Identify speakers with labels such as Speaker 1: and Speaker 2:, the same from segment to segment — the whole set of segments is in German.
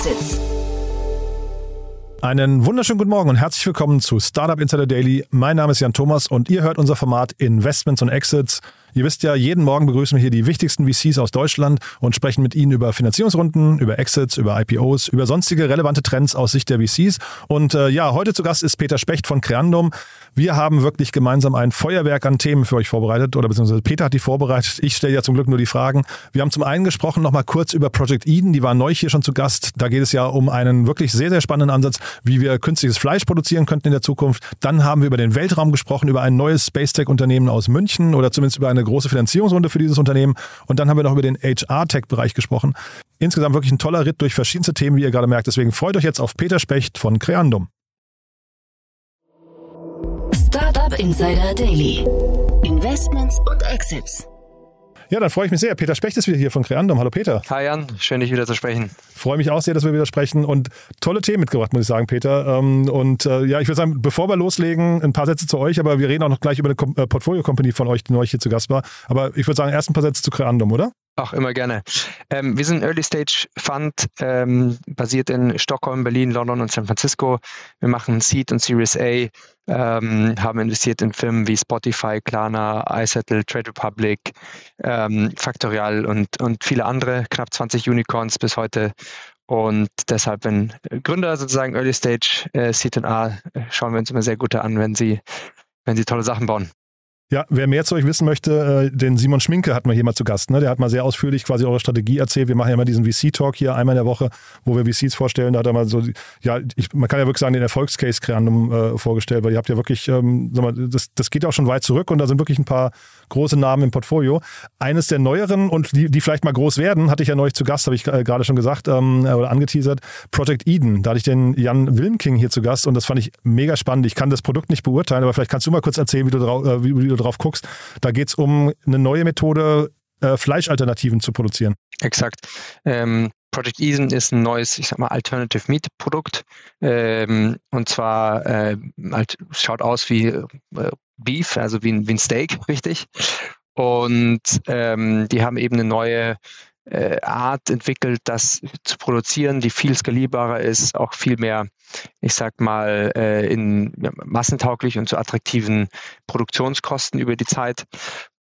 Speaker 1: Exits.
Speaker 2: Einen wunderschönen guten Morgen und herzlich willkommen zu Startup Insider Daily. Mein Name ist Jan Thomas und ihr hört unser Format Investments und Exits. Ihr wisst ja, jeden Morgen begrüßen wir hier die wichtigsten VCs aus Deutschland und sprechen mit ihnen über Finanzierungsrunden, über Exits, über IPOs, über sonstige relevante Trends aus Sicht der VCs. Und äh, ja, heute zu Gast ist Peter Specht von Creandum. Wir haben wirklich gemeinsam ein Feuerwerk an Themen für euch vorbereitet oder beziehungsweise Peter hat die vorbereitet. Ich stelle ja zum Glück nur die Fragen. Wir haben zum einen gesprochen nochmal kurz über Project Eden. Die war neu hier schon zu Gast. Da geht es ja um einen wirklich sehr, sehr spannenden Ansatz, wie wir künstliches Fleisch produzieren könnten in der Zukunft. Dann haben wir über den Weltraum gesprochen, über ein neues Space Tech Unternehmen aus München oder zumindest über eine eine große Finanzierungsrunde für dieses Unternehmen. Und dann haben wir noch über den HR-Tech-Bereich gesprochen. Insgesamt wirklich ein toller Ritt durch verschiedenste Themen, wie ihr gerade merkt. Deswegen freut euch jetzt auf Peter Specht von Creandum.
Speaker 1: Startup Insider Daily. Investments und Exits.
Speaker 2: Ja, dann freue ich mich sehr. Peter Specht ist wieder hier von Creandum. Hallo Peter.
Speaker 3: Hi Jan, schön dich wieder zu sprechen.
Speaker 2: Freue mich auch sehr, dass wir wieder sprechen und tolle Themen mitgebracht, muss ich sagen, Peter. Ähm, und äh, ja, ich würde sagen, bevor wir loslegen, ein paar Sätze zu euch, aber wir reden auch noch gleich über eine äh, Portfolio-Company von euch, die neu hier zu Gast war. Aber ich würde sagen, erst ein paar Sätze zu Creandum, oder?
Speaker 3: Auch immer gerne. Ähm, wir sind ein Early Stage Fund, ähm, basiert in Stockholm, Berlin, London und San Francisco. Wir machen Seed und Series A, ähm, haben investiert in Firmen wie Spotify, Klarna, iSettle, Trade Republic, ähm, Factorial und, und viele andere, knapp 20 Unicorns bis heute. Und deshalb, wenn Gründer sozusagen Early Stage äh, Seed und A, äh, schauen wir uns immer sehr gut an, wenn sie, wenn sie tolle Sachen bauen.
Speaker 2: Ja, wer mehr zu euch wissen möchte, äh, den Simon Schminke hatten wir hier mal zu Gast. Ne? Der hat mal sehr ausführlich quasi eure Strategie erzählt. Wir machen ja immer diesen VC-Talk hier einmal in der Woche, wo wir VCs vorstellen. Da hat er mal so, ja, ich, man kann ja wirklich sagen, den Erfolgscase Creandum äh, vorgestellt, weil ihr habt ja wirklich, ähm, sag mal, das, das geht auch schon weit zurück und da sind wirklich ein paar große Namen im Portfolio. Eines der neueren und die, die vielleicht mal groß werden, hatte ich ja neulich zu Gast, habe ich äh, gerade schon gesagt ähm, äh, oder angeteasert, Project Eden. Da hatte ich den Jan Wilmking hier zu Gast und das fand ich mega spannend. Ich kann das Produkt nicht beurteilen, aber vielleicht kannst du mal kurz erzählen, wie du, äh, wie, wie du drauf guckst. Da geht es um eine neue Methode, äh, Fleischalternativen zu produzieren.
Speaker 3: Exakt. Ähm, Project Eden ist ein neues, ich sag mal, Alternative Meat Produkt. Ähm, und zwar äh, halt, schaut aus wie äh, Beef, also wie ein, wie ein Steak, richtig. Und ähm, die haben eben eine neue Art entwickelt, das zu produzieren, die viel skalierbarer ist, auch viel mehr, ich sag mal, äh, in massentauglich und zu attraktiven Produktionskosten über die Zeit.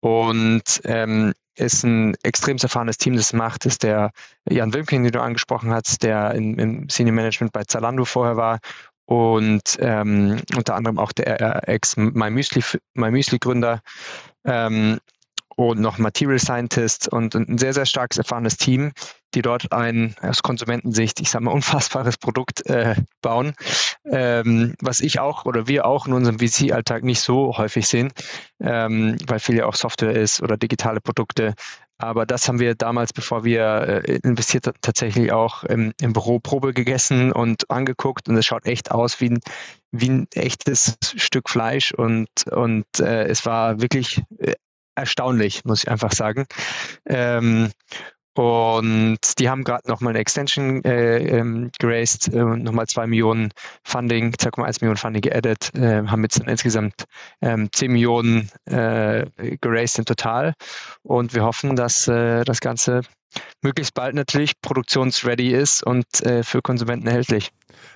Speaker 3: Und ähm, ist ein extrem erfahrenes Team, das macht, ist der Jan Wilmking, den du angesprochen hast, der in, im Senior Management bei Zalando vorher war und ähm, unter anderem auch der Ex-MyMüsli-Gründer. Ähm, und noch Material Scientist und ein sehr, sehr starkes erfahrenes Team, die dort ein aus Konsumentensicht, ich sage mal, unfassbares Produkt äh, bauen, ähm, was ich auch oder wir auch in unserem VC-Alltag nicht so häufig sehen, ähm, weil viel ja auch Software ist oder digitale Produkte. Aber das haben wir damals, bevor wir äh, investiert haben, tatsächlich auch im, im Büro Probe gegessen und angeguckt. Und es schaut echt aus wie ein, wie ein echtes Stück Fleisch. Und, und äh, es war wirklich äh, erstaunlich, muss ich einfach sagen. Ähm, und die haben gerade nochmal eine Extension äh, ähm, geraced, äh, nochmal zwei Millionen Funding, 2,1 Millionen Funding geaddet, äh, haben jetzt insgesamt ähm, 10 Millionen äh, geraced in total. Und wir hoffen, dass äh, das Ganze möglichst bald natürlich produktionsready ist und äh, für Konsumenten erhältlich.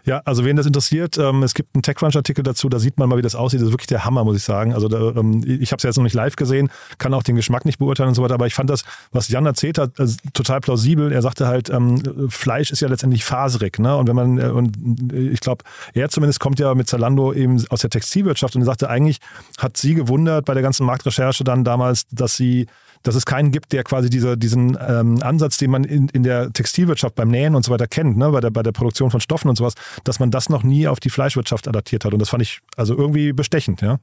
Speaker 2: Ja, also wen das interessiert, ähm, es gibt einen TechCrunch-Artikel dazu, da sieht man mal, wie das aussieht. Das ist wirklich der Hammer, muss ich sagen. Also da, ähm, ich habe es jetzt noch nicht live gesehen, kann auch den Geschmack nicht beurteilen und so weiter, aber ich fand das, was Jan erzählt hat, also total plausibel. Er sagte halt, ähm, Fleisch ist ja letztendlich faserig, ne? Und wenn man, äh, und ich glaube, er zumindest kommt ja mit Zalando eben aus der Textilwirtschaft und er sagte, eigentlich hat sie gewundert bei der ganzen Marktrecherche dann damals, dass sie dass es keinen gibt, der quasi diese, diesen ähm, Ansatz, den man in, in der Textilwirtschaft beim Nähen und so weiter kennt, ne, bei, der, bei der Produktion von Stoffen und sowas, dass man das noch nie auf die Fleischwirtschaft adaptiert hat. Und das fand ich also irgendwie bestechend, ja.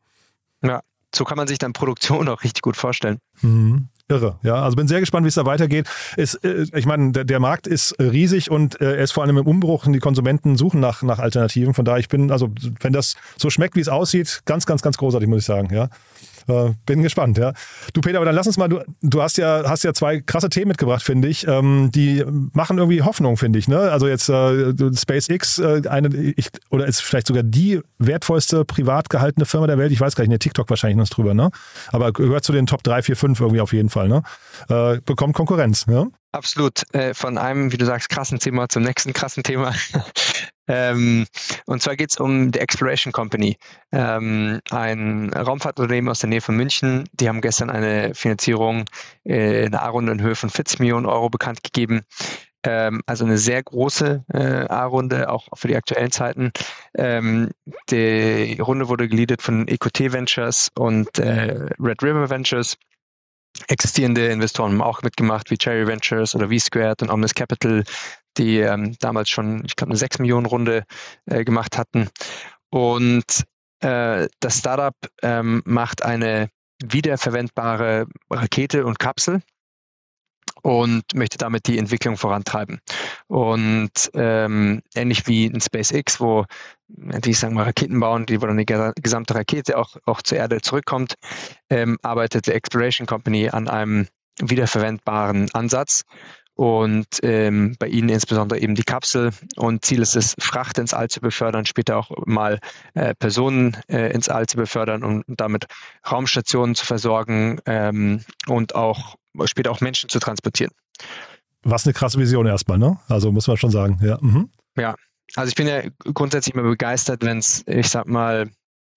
Speaker 3: Ja, so kann man sich dann Produktion auch richtig gut vorstellen.
Speaker 2: Mhm. Irre, ja. Also bin sehr gespannt, wie es da weitergeht. Es, äh, ich meine, der, der, Markt ist riesig und äh, er ist vor allem im Umbruch und die Konsumenten suchen nach, nach Alternativen. Von daher, ich bin, also wenn das so schmeckt, wie es aussieht, ganz, ganz, ganz großartig, muss ich sagen, ja. Äh, bin gespannt, ja. Du, Peter, aber dann lass uns mal, du, du hast ja, hast ja zwei krasse Themen mitgebracht, finde ich. Ähm, die machen irgendwie Hoffnung, finde ich. Ne? Also jetzt äh, SpaceX, äh, eine, ich, oder ist vielleicht sogar die wertvollste privat gehaltene Firma der Welt. Ich weiß gar nicht, der TikTok wahrscheinlich noch drüber, ne? Aber gehört zu den Top 3, 4, 5 irgendwie auf jeden Fall, ne? Äh, bekommt Konkurrenz, ja?
Speaker 3: Absolut. Äh, von einem, wie du sagst, krassen Thema zum nächsten krassen Thema. ähm, und zwar geht es um die Exploration Company, ähm, ein Raumfahrtunternehmen aus der Nähe von München. Die haben gestern eine Finanzierung äh, in A-Runde in Höhe von 40 Millionen Euro bekannt gegeben. Ähm, also eine sehr große äh, A-Runde, auch für die aktuellen Zeiten. Ähm, die Runde wurde geleadet von EQT Ventures und äh, Red River Ventures existierende Investoren haben auch mitgemacht, wie Cherry Ventures oder V-Squared und Omnis Capital, die ähm, damals schon, ich glaube, eine 6 Millionen Runde äh, gemacht hatten. Und äh, das Startup ähm, macht eine wiederverwendbare Rakete und Kapsel und möchte damit die Entwicklung vorantreiben. Und ähm, ähnlich wie in SpaceX, wo die sagen wir Raketen bauen, die wo dann die gesamte Rakete auch, auch zur Erde zurückkommt, ähm, arbeitet die Exploration Company an einem wiederverwendbaren Ansatz. Und ähm, bei ihnen insbesondere eben die Kapsel. Und Ziel ist es, Fracht ins All zu befördern, später auch mal äh, Personen äh, ins All zu befördern und damit Raumstationen zu versorgen ähm, und auch später auch Menschen zu transportieren.
Speaker 2: Was eine krasse Vision erstmal, ne? Also muss man schon sagen, ja. Mhm.
Speaker 3: Ja, also ich bin ja grundsätzlich immer begeistert, wenn es, ich sag mal,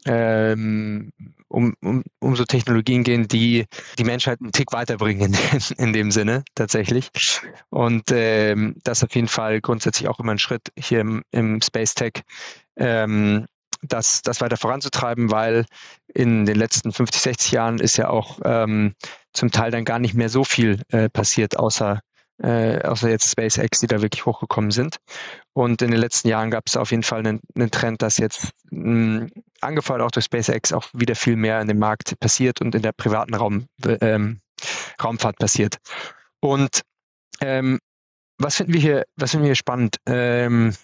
Speaker 3: ähm, um, um, um so Technologien gehen, die die Menschheit einen Tick weiterbringen in, in dem Sinne tatsächlich. Und ähm, das auf jeden Fall grundsätzlich auch immer ein Schritt hier im, im Space Tech, ähm, das, das weiter voranzutreiben, weil in den letzten 50, 60 Jahren ist ja auch ähm, zum Teil dann gar nicht mehr so viel äh, passiert, außer, äh, außer jetzt SpaceX, die da wirklich hochgekommen sind. Und in den letzten Jahren gab es auf jeden Fall einen, einen Trend, dass jetzt mh, angefeuert auch durch SpaceX auch wieder viel mehr in dem Markt passiert und in der privaten Raum, ähm, Raumfahrt passiert. Und ähm, was finden wir hier, was finden wir hier spannend? Ähm,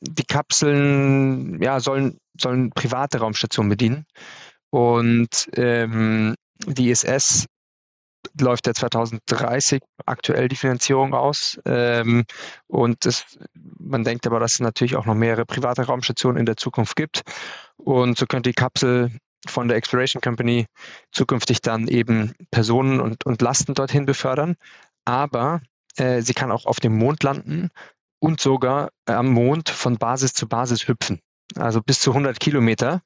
Speaker 3: die Kapseln ja, sollen, sollen private Raumstationen bedienen. Und ähm, die ISS läuft ja 2030 aktuell die Finanzierung aus. Ähm, und das, man denkt aber, dass es natürlich auch noch mehrere private Raumstationen in der Zukunft gibt. Und so könnte die Kapsel von der Exploration Company zukünftig dann eben Personen und, und Lasten dorthin befördern. Aber äh, sie kann auch auf dem Mond landen und sogar am Mond von Basis zu Basis hüpfen. Also bis zu 100 Kilometer.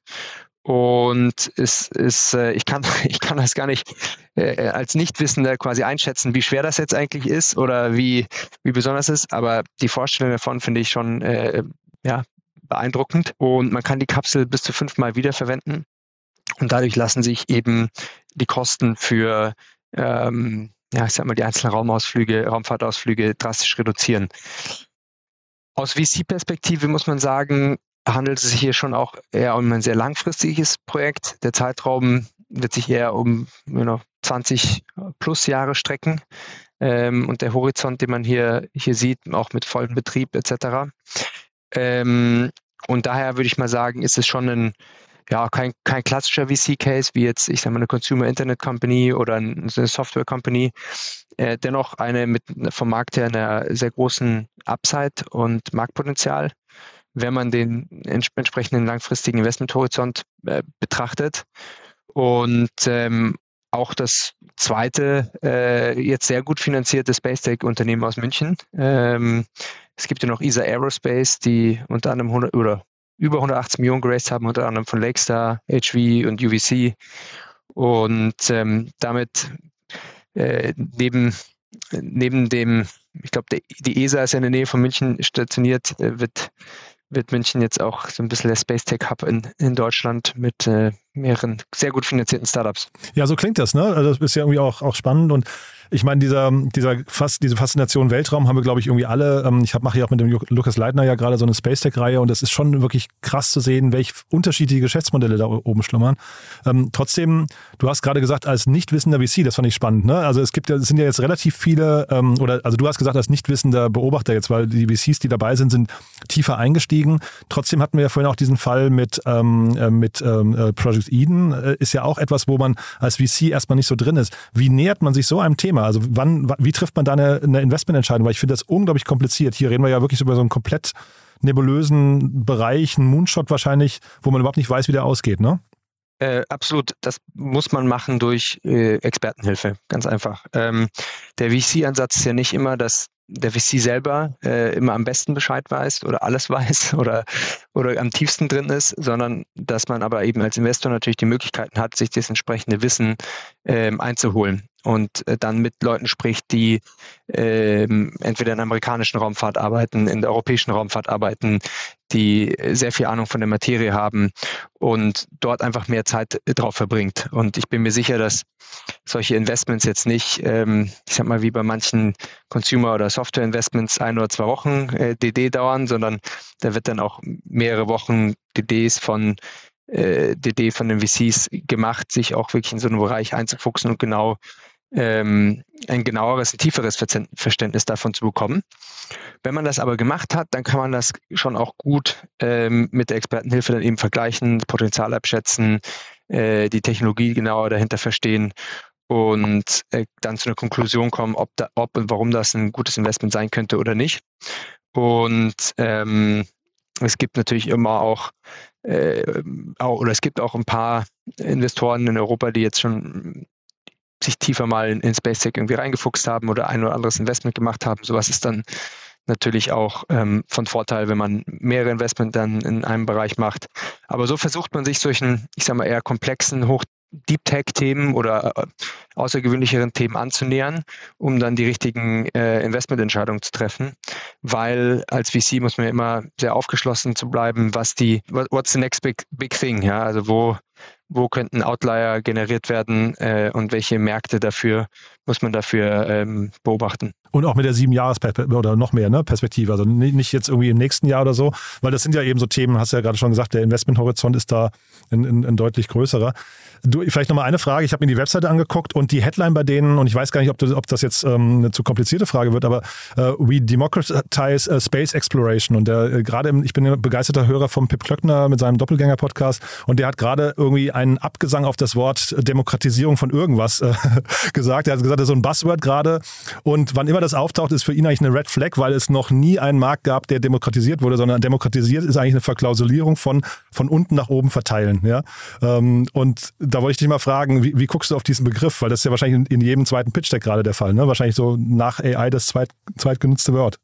Speaker 3: Und es ist, äh, ich kann, ich kann das gar nicht äh, als Nichtwissender quasi einschätzen, wie schwer das jetzt eigentlich ist oder wie, wie besonders es ist. Aber die Vorstellung davon finde ich schon, äh, ja, beeindruckend. Und man kann die Kapsel bis zu fünfmal wiederverwenden. Und dadurch lassen sich eben die Kosten für, ähm, ja, ich sag mal, die einzelnen Raumausflüge, Raumfahrtausflüge drastisch reduzieren. Aus VC-Perspektive muss man sagen, handelt es sich hier schon auch eher um ein sehr langfristiges Projekt. Der Zeitraum wird sich eher um you know, 20 plus Jahre strecken. Ähm, und der Horizont, den man hier, hier sieht, auch mit vollem Betrieb etc. Ähm, und daher würde ich mal sagen, ist es schon ein, ja, kein, kein klassischer VC-Case, wie jetzt, ich sage mal, eine Consumer Internet Company oder eine Software Company. Äh, dennoch eine mit vom Markt her einer sehr großen Upside und Marktpotenzial wenn man den entsprechenden langfristigen Investmenthorizont äh, betrachtet. Und ähm, auch das zweite, äh, jetzt sehr gut finanzierte Space Tech-Unternehmen aus München. Ähm, es gibt ja noch ESA Aerospace, die unter anderem 100 oder über 180 Millionen geraced haben, unter anderem von Lakestar, HV und UVC. Und ähm, damit äh, neben, neben dem, ich glaube, die ESA ist ja in der Nähe von München stationiert, äh, wird wird München jetzt auch so ein bisschen der Space Tech Hub in, in Deutschland mit äh, mehreren sehr gut finanzierten Startups.
Speaker 2: Ja, so klingt das, ne? Also das ist ja irgendwie auch, auch spannend und ich meine, dieser, dieser fast, diese Faszination Weltraum haben wir, glaube ich, irgendwie alle. Ähm, ich mache ja auch mit dem Lukas Leitner ja gerade so eine Space Tech-Reihe und das ist schon wirklich krass zu sehen, welche unterschiedliche Geschäftsmodelle da oben schlummern. Ähm, trotzdem, du hast gerade gesagt, als nicht wissender VC, das fand ich spannend, ne? Also es gibt ja, es sind ja jetzt relativ viele, ähm, oder also du hast gesagt, als nicht wissender Beobachter jetzt, weil die VCs, die dabei sind, sind tiefer eingestiegen. Trotzdem hatten wir ja vorhin auch diesen Fall mit, ähm, äh, mit ähm, äh, Project Eden, äh, ist ja auch etwas, wo man als VC erstmal nicht so drin ist. Wie nähert man sich so einem Thema? Also wann, wie trifft man da eine, eine Investmententscheidung? Weil ich finde das unglaublich kompliziert. Hier reden wir ja wirklich über so einen komplett nebulösen Bereich, einen Moonshot wahrscheinlich, wo man überhaupt nicht weiß, wie der ausgeht, ne?
Speaker 3: Äh, absolut, das muss man machen durch äh, Expertenhilfe, ganz einfach. Ähm, der VC-Ansatz ist ja nicht immer, dass der VC selber äh, immer am besten Bescheid weiß oder alles weiß oder, oder am tiefsten drin ist, sondern dass man aber eben als Investor natürlich die Möglichkeiten hat, sich das entsprechende Wissen ähm, einzuholen und äh, dann mit Leuten spricht, die ähm, entweder in der amerikanischen Raumfahrt arbeiten, in der europäischen Raumfahrt arbeiten, die sehr viel Ahnung von der Materie haben und dort einfach mehr Zeit drauf verbringt. Und ich bin mir sicher, dass solche Investments jetzt nicht, ähm, ich sag mal, wie bei manchen Consumer- oder Software-Investments ein oder zwei Wochen äh, DD dauern, sondern da wird dann auch mehrere Wochen DDs von äh, DD von den VCs gemacht, sich auch wirklich in so einen Bereich einzufuchsen und genau ähm, ein genaueres, ein tieferes Verständnis davon zu bekommen. Wenn man das aber gemacht hat, dann kann man das schon auch gut ähm, mit der Expertenhilfe dann eben vergleichen, Potenzial abschätzen, äh, die Technologie genauer dahinter verstehen und äh, dann zu einer Konklusion kommen, ob, da, ob und warum das ein gutes Investment sein könnte oder nicht. Und ähm, es gibt natürlich immer auch, äh, auch, oder es gibt auch ein paar Investoren in Europa, die jetzt schon sich tiefer mal in, in SpaceX irgendwie reingefuchst haben oder ein oder anderes Investment gemacht haben. Sowas ist dann natürlich auch ähm, von Vorteil, wenn man mehrere Investment dann in einem Bereich macht. Aber so versucht man sich solchen, ich sage mal, eher komplexen, hoch Deep Tech-Themen oder äh, außergewöhnlicheren Themen anzunähern, um dann die richtigen äh, Investmententscheidungen zu treffen. Weil als VC muss man ja immer sehr aufgeschlossen zu bleiben, was die, what's the next big, big thing, ja, also wo, wo könnten Outlier generiert werden äh, und welche Märkte dafür muss man dafür ähm, beobachten.
Speaker 2: Und auch mit der sieben Jahres oder noch mehr ne, Perspektive, also nicht jetzt irgendwie im nächsten Jahr oder so, weil das sind ja eben so Themen, hast du ja gerade schon gesagt, der Investmenthorizont ist da ein, ein, ein deutlich größerer. Du, vielleicht nochmal eine Frage, ich habe mir die Webseite angeguckt und die Headline bei denen, und ich weiß gar nicht, ob das, ob das jetzt ähm, eine zu komplizierte Frage wird, aber äh, We Democratize uh, Space Exploration und der äh, gerade, ich bin ein begeisterter Hörer von Pip Klöckner mit seinem Doppelgänger-Podcast und der hat gerade irgendwie einen Abgesang auf das Wort Demokratisierung von irgendwas äh, gesagt. Er hat gesagt, das ist so ein Buzzword gerade. Und wann immer das auftaucht, ist für ihn eigentlich eine Red Flag, weil es noch nie einen Markt gab, der demokratisiert wurde, sondern demokratisiert ist eigentlich eine Verklausulierung von, von unten nach oben verteilen. Ja? Ähm, und da wollte ich dich mal fragen, wie, wie guckst du auf diesen Begriff? Weil das ist ja wahrscheinlich in, in jedem zweiten Pitch-Deck gerade der Fall. Ne? Wahrscheinlich so nach AI das zweit, zweitgenutzte Wort.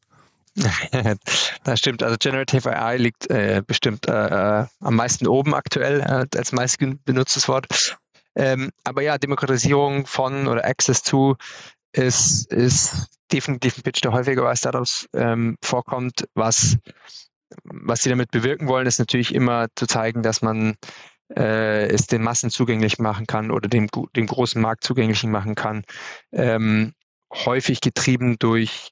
Speaker 3: das stimmt. Also Generative AI liegt äh, bestimmt äh, äh am meisten oben aktuell äh, als meist benutztes Wort. Ähm, aber ja, Demokratisierung von oder Access to ist, ist definitiv ein Pitch, der häufiger bei Startups ähm, vorkommt. Was, was sie damit bewirken wollen, ist natürlich immer zu zeigen, dass man äh, es den Massen zugänglich machen kann oder dem, dem großen Markt zugänglich machen kann. Ähm, häufig getrieben durch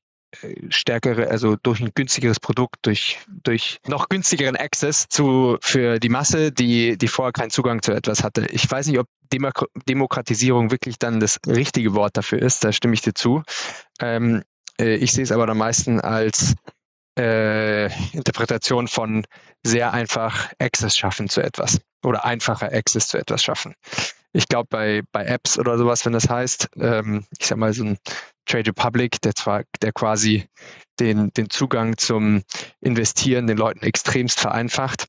Speaker 3: stärkere, also durch ein günstigeres Produkt, durch, durch noch günstigeren Access zu, für die Masse, die, die vorher keinen Zugang zu etwas hatte. Ich weiß nicht, ob Demok Demokratisierung wirklich dann das richtige Wort dafür ist, da stimme ich dir zu. Ähm, äh, ich sehe es aber am meisten als äh, Interpretation von sehr einfach Access schaffen zu etwas oder einfacher Access zu etwas schaffen. Ich glaube, bei, bei Apps oder sowas, wenn das heißt, ähm, ich sag mal, so ein Trade Republic, der zwar, der quasi den, den Zugang zum Investieren den Leuten extremst vereinfacht.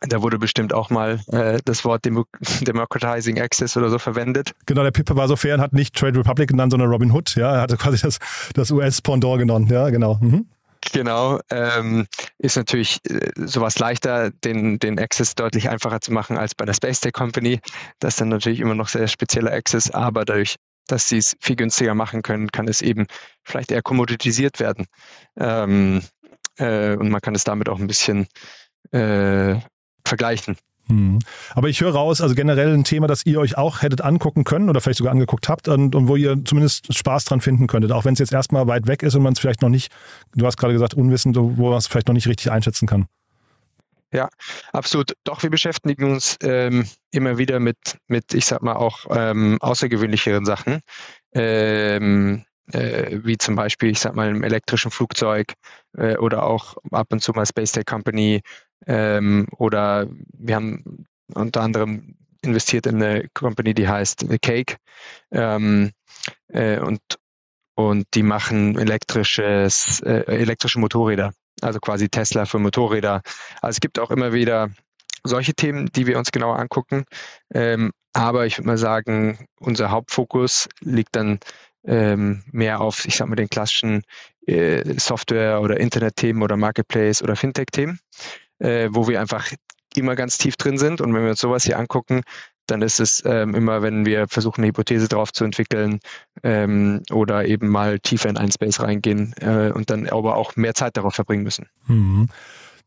Speaker 3: Da wurde bestimmt auch mal äh, das Wort Demo Democratizing Access oder so verwendet.
Speaker 2: Genau, der Pippe war so fair und hat nicht Trade Republic genannt, sondern Robin Hood. Ja, er hatte quasi das, das US-Pendant genommen. Ja, genau. Mhm.
Speaker 3: Genau, ähm, ist natürlich äh, sowas leichter, den, den Access deutlich einfacher zu machen als bei der Space Tech Company. Das ist dann natürlich immer noch sehr spezieller Access, aber dadurch, dass sie es viel günstiger machen können, kann es eben vielleicht eher kommoditisiert werden. Ähm, äh, und man kann es damit auch ein bisschen äh, vergleichen.
Speaker 2: Hm. Aber ich höre raus, also generell ein Thema, das ihr euch auch hättet angucken können oder vielleicht sogar angeguckt habt und, und wo ihr zumindest Spaß dran finden könntet, auch wenn es jetzt erstmal weit weg ist und man es vielleicht noch nicht, du hast gerade gesagt, unwissend, wo man es vielleicht noch nicht richtig einschätzen kann.
Speaker 3: Ja, absolut. Doch, wir beschäftigen uns ähm, immer wieder mit, mit, ich sag mal, auch ähm, außergewöhnlicheren Sachen. Ähm, äh, wie zum Beispiel, ich sag mal, im elektrischen Flugzeug äh, oder auch ab und zu mal Space Tech Company ähm, oder wir haben unter anderem investiert in eine Company, die heißt Cake ähm, äh, und, und die machen elektrisches, äh, elektrische Motorräder, also quasi Tesla für Motorräder. Also es gibt auch immer wieder solche Themen, die wir uns genauer angucken. Ähm, aber ich würde mal sagen, unser Hauptfokus liegt dann ähm, mehr auf, ich sag mal, den klassischen äh, Software- oder Internet-Themen oder Marketplace- oder Fintech-Themen, äh, wo wir einfach immer ganz tief drin sind. Und wenn wir uns sowas hier angucken, dann ist es ähm, immer, wenn wir versuchen, eine Hypothese drauf zu entwickeln ähm, oder eben mal tiefer in einen Space reingehen äh, und dann aber auch mehr Zeit darauf verbringen müssen.
Speaker 2: Mhm.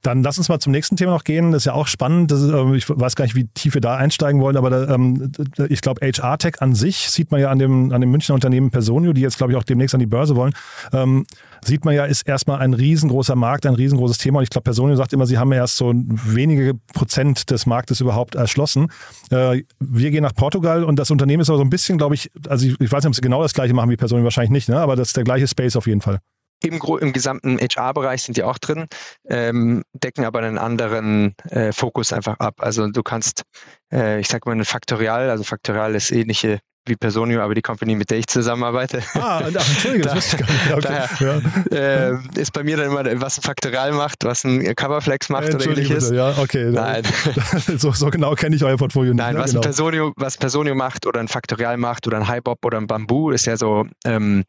Speaker 2: Dann lass uns mal zum nächsten Thema noch gehen. Das ist ja auch spannend. Ist, äh, ich weiß gar nicht, wie tief wir da einsteigen wollen, aber da, ähm, ich glaube, HR-Tech an sich sieht man ja an dem, an dem Münchner Unternehmen Personio, die jetzt, glaube ich, auch demnächst an die Börse wollen, ähm, sieht man ja, ist erstmal ein riesengroßer Markt, ein riesengroßes Thema. Und ich glaube, Personio sagt immer, sie haben erst so wenige Prozent des Marktes überhaupt erschlossen. Äh, wir gehen nach Portugal und das Unternehmen ist aber so ein bisschen, glaube ich, also ich, ich weiß nicht, ob sie genau das gleiche machen wie Personio, wahrscheinlich nicht, ne? aber das ist der gleiche Space auf jeden Fall
Speaker 3: im, im gesamten HR-Bereich sind die auch drin, ähm, decken aber einen anderen äh, Fokus einfach ab. Also du kannst, äh, ich sage mal, ein Faktorial, also Faktorial ist ähnliche wie Personio, aber die Company, mit der ich zusammenarbeite. Ah, ach, Entschuldige, das wusste ich gar nicht. Okay. Daher, ja. äh, ist bei mir dann immer, was ein Faktorial macht, was ein Coverflex macht oder ähnliches.
Speaker 2: Bitte, ja, okay. Nein. so, so genau kenne ich euer Portfolio
Speaker 3: nicht. Nein, was,
Speaker 2: genau.
Speaker 3: ein Personio, was Personio macht oder ein Faktorial macht oder ein Hybob oder ein Bamboo ist ja so ähm,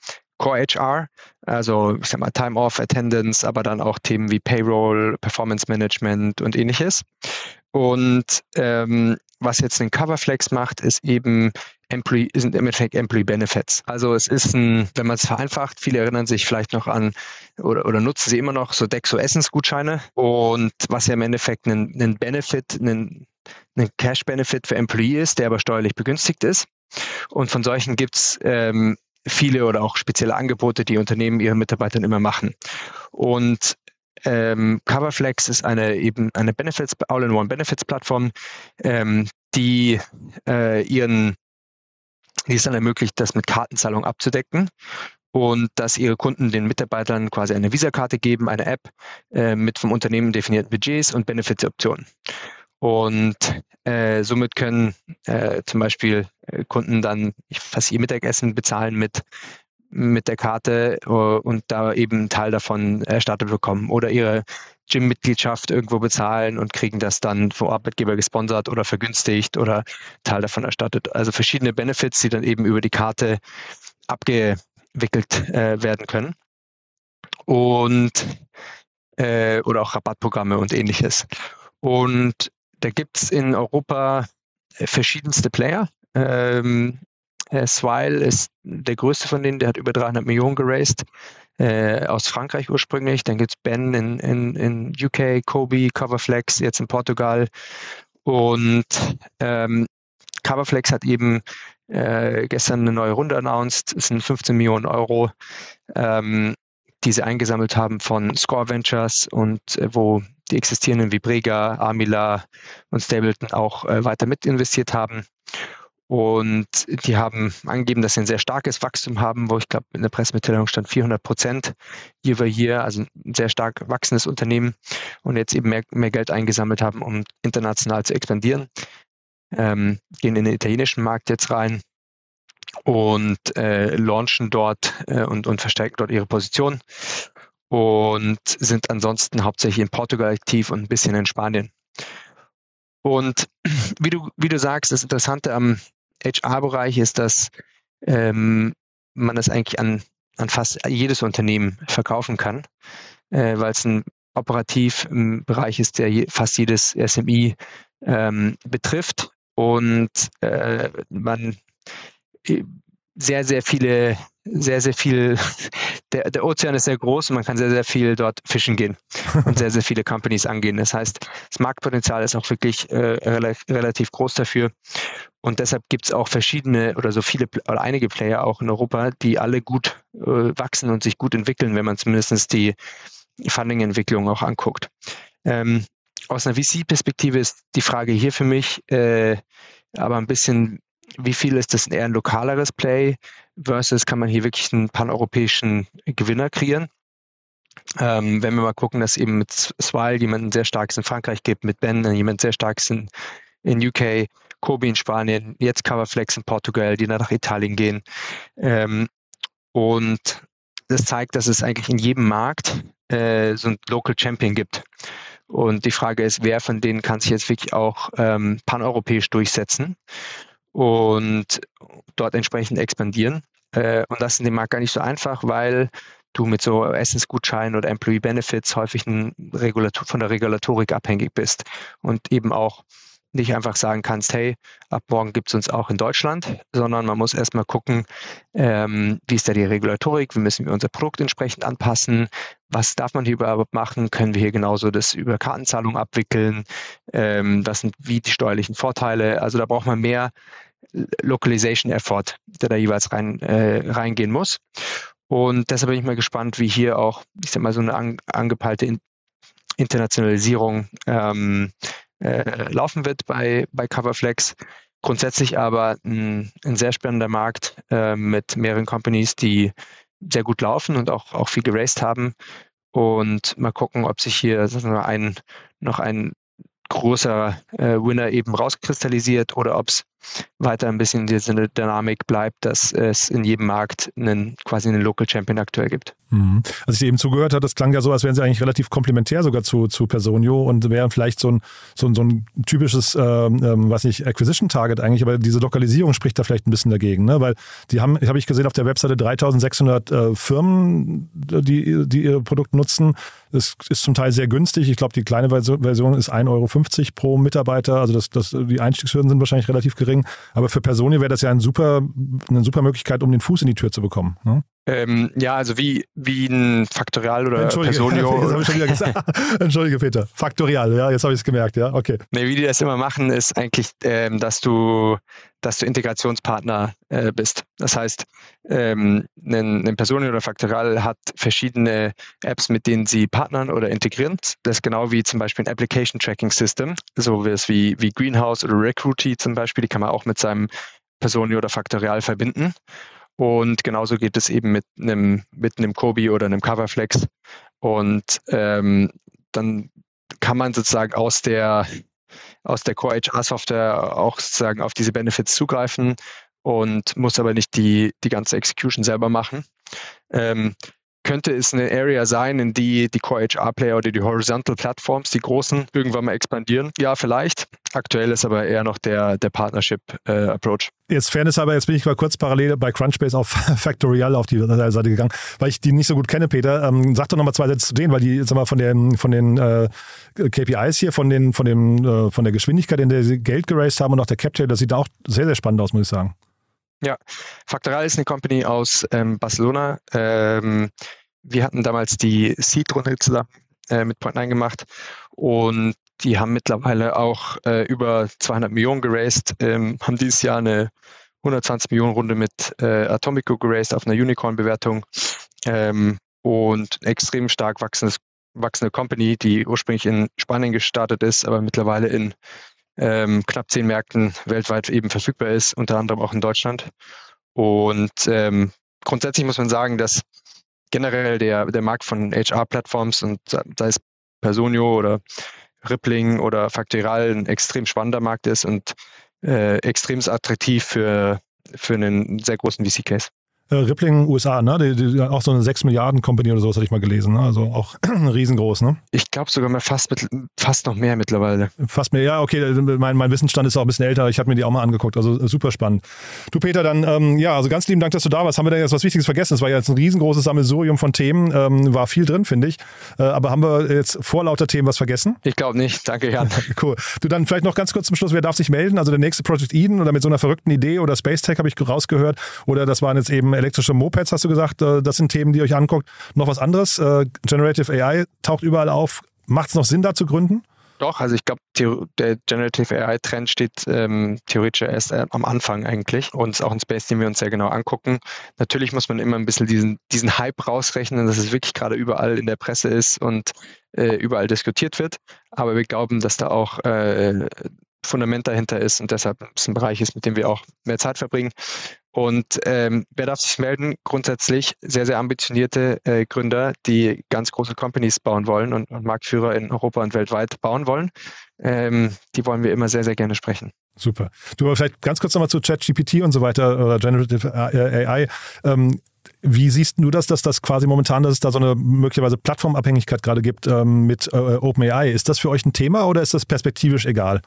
Speaker 3: Core HR, also ich sag mal Time Off, Attendance, aber dann auch Themen wie Payroll, Performance Management und ähnliches. Und ähm, was jetzt ein Coverflex macht, ist eben Employee, sind im Endeffekt Employee Benefits. Also es ist ein, wenn man es vereinfacht, viele erinnern sich vielleicht noch an oder, oder nutzen sie immer noch so Dexo Essensgutscheine und was ja im Endeffekt ein, ein Benefit, ein, ein Cash-Benefit für Employee ist, der aber steuerlich begünstigt ist. Und von solchen gibt's ähm, viele oder auch spezielle Angebote, die Unternehmen ihren Mitarbeitern immer machen. Und ähm, Coverflex ist eine eben eine Benefits, All-in-One Benefits Plattform, ähm, die äh, ihren, die es dann ermöglicht, das mit Kartenzahlung abzudecken und dass ihre Kunden den Mitarbeitern quasi eine Visakarte geben, eine App äh, mit vom Unternehmen definierten Budgets und Benefits-Optionen. Und äh, somit können äh, zum Beispiel äh, Kunden dann fast ihr Mittagessen bezahlen mit, mit der Karte uh, und da eben einen Teil davon erstattet bekommen oder ihre Gym-Mitgliedschaft irgendwo bezahlen und kriegen das dann vom Arbeitgeber gesponsert oder vergünstigt oder Teil davon erstattet. Also verschiedene Benefits, die dann eben über die Karte abgewickelt äh, werden können. Und äh, oder auch Rabattprogramme und ähnliches. Und da gibt es in Europa äh, verschiedenste Player. Ähm, äh, Swile ist der größte von denen, der hat über 300 Millionen geraced, äh, aus Frankreich ursprünglich. Dann gibt es Ben in, in, in UK, Kobe, Coverflex, jetzt in Portugal. Und ähm, Coverflex hat eben äh, gestern eine neue Runde announced. Es sind 15 Millionen Euro, ähm, die sie eingesammelt haben von Score Ventures und äh, wo die existierenden Vibrega, Amila und Stapleton auch äh, weiter mit investiert haben. Und die haben angegeben, dass sie ein sehr starkes Wachstum haben, wo ich glaube, in der Pressemitteilung stand 400 Prozent year over year, also ein sehr stark wachsendes Unternehmen und jetzt eben mehr, mehr Geld eingesammelt haben, um international zu expandieren. Ähm, gehen in den italienischen Markt jetzt rein und äh, launchen dort äh, und, und verstärken dort ihre Position und sind ansonsten hauptsächlich in Portugal aktiv und ein bisschen in Spanien. Und wie du, wie du sagst, das Interessante am HR-Bereich ist, dass ähm, man das eigentlich an, an fast jedes Unternehmen verkaufen kann, äh, weil es ein operativ im Bereich ist, der je, fast jedes SMI ähm, betrifft und äh, man sehr, sehr viele, sehr, sehr viel, der, der Ozean ist sehr groß und man kann sehr, sehr viel dort fischen gehen und sehr, sehr viele Companies angehen. Das heißt, das Marktpotenzial ist auch wirklich äh, relativ groß dafür. Und deshalb gibt es auch verschiedene oder so viele oder einige Player auch in Europa, die alle gut äh, wachsen und sich gut entwickeln, wenn man zumindest die Funding-Entwicklung auch anguckt. Ähm, aus einer VC-Perspektive ist die Frage hier für mich äh, aber ein bisschen, wie viel ist das eher ein lokaleres Play versus kann man hier wirklich einen paneuropäischen Gewinner kreieren? Ähm, wenn wir mal gucken, dass eben mit Swile jemanden sehr starkes in Frankreich gibt, mit Ben jemand sehr starkes in, in UK, Kobi in Spanien, jetzt Coverflex in Portugal, die dann nach Italien gehen. Ähm, und das zeigt, dass es eigentlich in jedem Markt äh, so ein Local Champion gibt. Und die Frage ist, wer von denen kann sich jetzt wirklich auch ähm, paneuropäisch durchsetzen und dort entsprechend expandieren. Äh, und das ist in dem Markt gar nicht so einfach, weil du mit so Essensgutscheinen oder Employee Benefits häufig von der Regulatorik abhängig bist und eben auch nicht einfach sagen kannst, hey, ab morgen gibt es uns auch in Deutschland, sondern man muss erstmal gucken, ähm, wie ist da die Regulatorik, wie müssen wir unser Produkt entsprechend anpassen, was darf man hier überhaupt machen, können wir hier genauso das über Kartenzahlung abwickeln, ähm, was sind wie die steuerlichen Vorteile, also da braucht man mehr Localization Effort, der da jeweils rein, äh, reingehen muss. Und deshalb bin ich mal gespannt, wie hier auch, ich sag mal, so eine an, angepeilte in Internationalisierung ähm, äh, laufen wird bei, bei Coverflex. Grundsätzlich aber ein, ein sehr spannender Markt äh, mit mehreren Companies, die sehr gut laufen und auch, auch viel geraced haben. Und mal gucken, ob sich hier ein, noch ein großer äh, Winner eben rauskristallisiert oder ob es weiter ein bisschen diese Dynamik bleibt, dass es in jedem Markt einen, quasi einen Local Champion aktuell gibt.
Speaker 2: Mhm. Als ich eben zugehört habe, das klang ja so, als wären sie eigentlich relativ komplementär sogar zu, zu Personio und wären vielleicht so ein, so ein, so ein typisches, ähm, ähm was nicht, Acquisition-Target eigentlich, aber diese Lokalisierung spricht da vielleicht ein bisschen dagegen, ne? weil die haben, habe ich gesehen auf der Webseite 3600 äh, Firmen, die, die ihr Produkt nutzen. Es ist zum Teil sehr günstig. Ich glaube, die kleine Version ist 1,50 Euro pro Mitarbeiter. Also das, das, die Einstiegshürden sind wahrscheinlich relativ gering bringen. Aber für Personen wäre das ja ein super, eine super Möglichkeit, um den Fuß in die Tür zu bekommen. Ne?
Speaker 3: Ähm, ja, also wie, wie ein Faktorial oder Entschuldige, Personio.
Speaker 2: Jetzt habe ich schon wieder gesagt. Entschuldige, Peter. Faktorial, ja, jetzt habe ich es gemerkt, ja, okay.
Speaker 3: Nee, wie die das immer machen, ist eigentlich, ähm, dass du, dass du Integrationspartner äh, bist. Das heißt, ähm, ein, ein Personio oder Faktorial hat verschiedene Apps, mit denen sie partnern oder integrieren. Das ist genau wie zum Beispiel ein Application Tracking System, so wie, wie Greenhouse oder Recruity zum Beispiel, die kann man auch mit seinem Personio oder Faktorial verbinden. Und genauso geht es eben mit einem, mit einem Kobi oder einem Coverflex. Und ähm, dann kann man sozusagen aus der, aus der Core HR Software auch sozusagen auf diese Benefits zugreifen und muss aber nicht die, die ganze Execution selber machen. Ähm, könnte es eine Area sein, in die die Core HR Player oder die Horizontal Platforms, die großen, irgendwann mal expandieren? Ja, vielleicht. Aktuell ist aber eher noch der, der Partnership äh, Approach.
Speaker 2: Jetzt Fairness aber, jetzt bin ich mal kurz parallel bei Crunchbase auf Factorial auf die Seite gegangen, weil ich die nicht so gut kenne, Peter. Ähm, sag doch nochmal zwei Sätze zu denen, weil die, sag mal, von den, von den äh, KPIs hier, von, den, von, dem, äh, von der Geschwindigkeit, in der sie Geld geraced haben und auch der Capture, das sieht auch sehr, sehr spannend aus, muss ich sagen.
Speaker 3: Ja, Factorial ist eine Company aus ähm, Barcelona. Ähm, wir hatten damals die Seed-Runde zusammen äh, mit Point9 gemacht und die haben mittlerweile auch äh, über 200 Millionen geraced, ähm, haben dieses Jahr eine 120 Millionen Runde mit äh, Atomico geraced auf einer Unicorn-Bewertung ähm, und extrem stark wachsendes, wachsende Company, die ursprünglich in Spanien gestartet ist, aber mittlerweile in ähm, knapp zehn Märkten weltweit eben verfügbar ist, unter anderem auch in Deutschland. Und ähm, grundsätzlich muss man sagen, dass generell der, der Markt von HR-Plattforms und sei es Personio oder Rippling oder Factorial ein extrem spannender Markt ist und äh, extrem attraktiv für, für einen sehr großen VC-Case.
Speaker 2: Äh, Rippling USA, ne? Die, die, auch so eine 6 Milliarden Company oder sowas hatte ich mal gelesen. Ne? Also auch riesengroß, ne?
Speaker 3: Ich glaube sogar mal fast, mit, fast noch mehr mittlerweile.
Speaker 2: Fast mehr, ja, okay. Mein, mein Wissensstand ist auch ein bisschen älter. Ich habe mir die auch mal angeguckt. Also äh, super spannend. Du, Peter, dann, ähm, ja, also ganz lieben Dank, dass du da warst. Haben wir denn jetzt was Wichtiges vergessen? Es war ja jetzt ein riesengroßes Sammelsurium von Themen. Ähm, war viel drin, finde ich. Äh, aber haben wir jetzt vor lauter Themen was vergessen?
Speaker 3: Ich glaube nicht. Danke, Jan.
Speaker 2: cool. Du, dann vielleicht noch ganz kurz zum Schluss. Wer darf sich melden? Also der nächste Project Eden oder mit so einer verrückten Idee oder Space Tech habe ich rausgehört. Oder das waren jetzt eben elektrische Mopeds hast du gesagt, äh, das sind Themen, die ihr euch anguckt. Noch was anderes, äh, Generative AI taucht überall auf. Macht es noch Sinn, da zu gründen?
Speaker 3: Doch, also ich glaube, der Generative AI-Trend steht ähm, theoretisch erst äh, am Anfang eigentlich und ist auch ein Space, den wir uns sehr genau angucken. Natürlich muss man immer ein bisschen diesen, diesen Hype rausrechnen, dass es wirklich gerade überall in der Presse ist und äh, überall diskutiert wird. Aber wir glauben, dass da auch äh, Fundament dahinter ist und deshalb ein Bereich ist, mit dem wir auch mehr Zeit verbringen. Und ähm, wer darf sich melden? Grundsätzlich sehr, sehr ambitionierte äh, Gründer, die ganz große Companies bauen wollen und, und Marktführer in Europa und weltweit bauen wollen. Ähm, die wollen wir immer sehr, sehr gerne sprechen.
Speaker 2: Super. Du, aber vielleicht ganz kurz nochmal zu ChatGPT und so weiter oder Generative AI. Ähm, wie siehst du das, dass das quasi momentan, dass es da so eine möglicherweise Plattformabhängigkeit gerade gibt ähm, mit äh, OpenAI? Ist das für euch ein Thema oder ist das perspektivisch egal?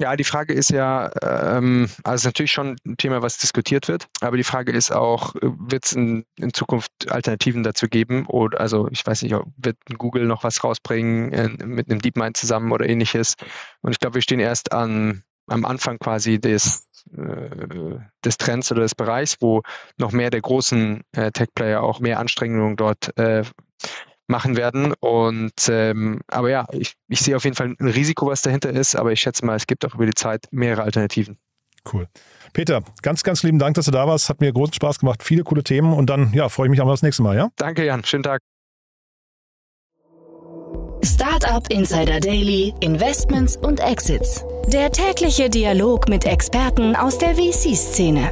Speaker 3: Ja, die Frage ist ja, ähm, also natürlich schon ein Thema, was diskutiert wird, aber die Frage ist auch, wird es in, in, Zukunft Alternativen dazu geben? Oder also ich weiß nicht, wird Google noch was rausbringen äh, mit einem DeepMind zusammen oder ähnliches? Und ich glaube, wir stehen erst an, am Anfang quasi des, äh, des Trends oder des Bereichs, wo noch mehr der großen äh, Tech-Player auch mehr Anstrengungen dort äh, machen werden. Und ähm, aber ja, ich, ich sehe auf jeden Fall ein Risiko, was dahinter ist, aber ich schätze mal, es gibt auch über die Zeit mehrere Alternativen.
Speaker 2: Cool. Peter, ganz, ganz lieben Dank, dass du da warst. Hat mir großen Spaß gemacht. Viele coole Themen und dann ja, freue ich mich auch das nächste Mal, ja?
Speaker 3: Danke, Jan. Schönen Tag.
Speaker 1: Startup Insider Daily, Investments und Exits. Der tägliche Dialog mit Experten aus der VC-Szene.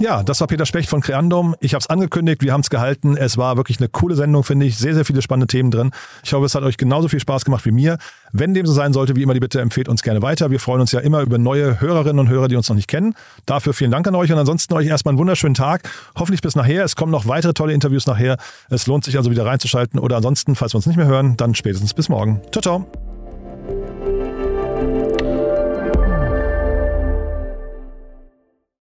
Speaker 2: Ja, das war Peter Specht von Creandum. Ich habe es angekündigt, wir haben es gehalten. Es war wirklich eine coole Sendung, finde ich. Sehr, sehr viele spannende Themen drin. Ich hoffe, es hat euch genauso viel Spaß gemacht wie mir. Wenn dem so sein sollte, wie immer die Bitte, empfehlt uns gerne weiter. Wir freuen uns ja immer über neue Hörerinnen und Hörer, die uns noch nicht kennen. Dafür vielen Dank an euch und ansonsten euch erstmal einen wunderschönen Tag. Hoffentlich bis nachher. Es kommen noch weitere tolle Interviews nachher. Es lohnt sich also wieder reinzuschalten oder ansonsten, falls wir uns nicht mehr hören, dann spätestens bis morgen. Ciao, ciao.